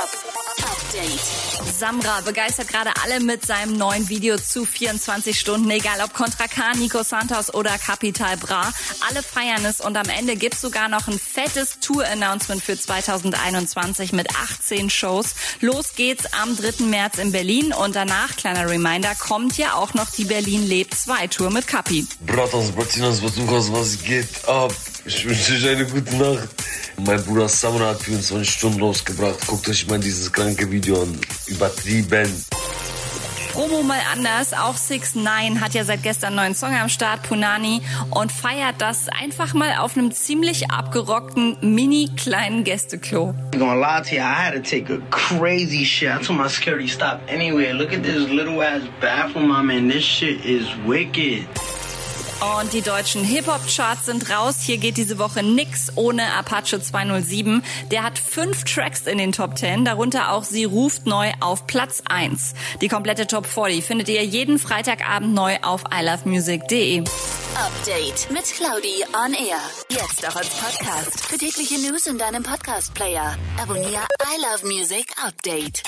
Pop Update. Samra begeistert gerade alle mit seinem neuen Video zu 24 Stunden, egal ob Contra K, Nico Santos oder Capital Bra. Alle feiern es und am Ende gibt's sogar noch ein fettes Tour-Announcement für 2021 mit 18 Shows. Los geht's am 3. März in Berlin und danach, kleiner Reminder, kommt ja auch noch die Berlin Lebt 2 Tour mit Capi. Bratas, Bratinas, Batukas, was geht ab? Ich wünsche euch eine gute Nacht. Mein Bruder Samra hat 24 Stunden rausgebracht. Guckt euch mal dieses kranke Video an. Übertrieben. Promo mal anders. Auch 6 9 hat ja seit gestern einen neuen Song am Start, Punani, und feiert das einfach mal auf einem ziemlich abgerockten, mini kleinen Gästeklo. I'm gonna lie to you, I had to take a crazy shit. I told my security stop anywhere. Look at this little ass bathroom I'm in. This shit is wicked. Und die deutschen Hip-Hop-Charts sind raus. Hier geht diese Woche nix ohne Apache 207. Der hat fünf Tracks in den Top 10, darunter auch Sie ruft neu auf Platz 1. Die komplette Top 40 findet ihr jeden Freitagabend neu auf ilovemusic.de. Update mit Claudi on Air. Jetzt auch als Podcast. Für tägliche News in deinem Podcast-Player. Abonniere I Love Music Update.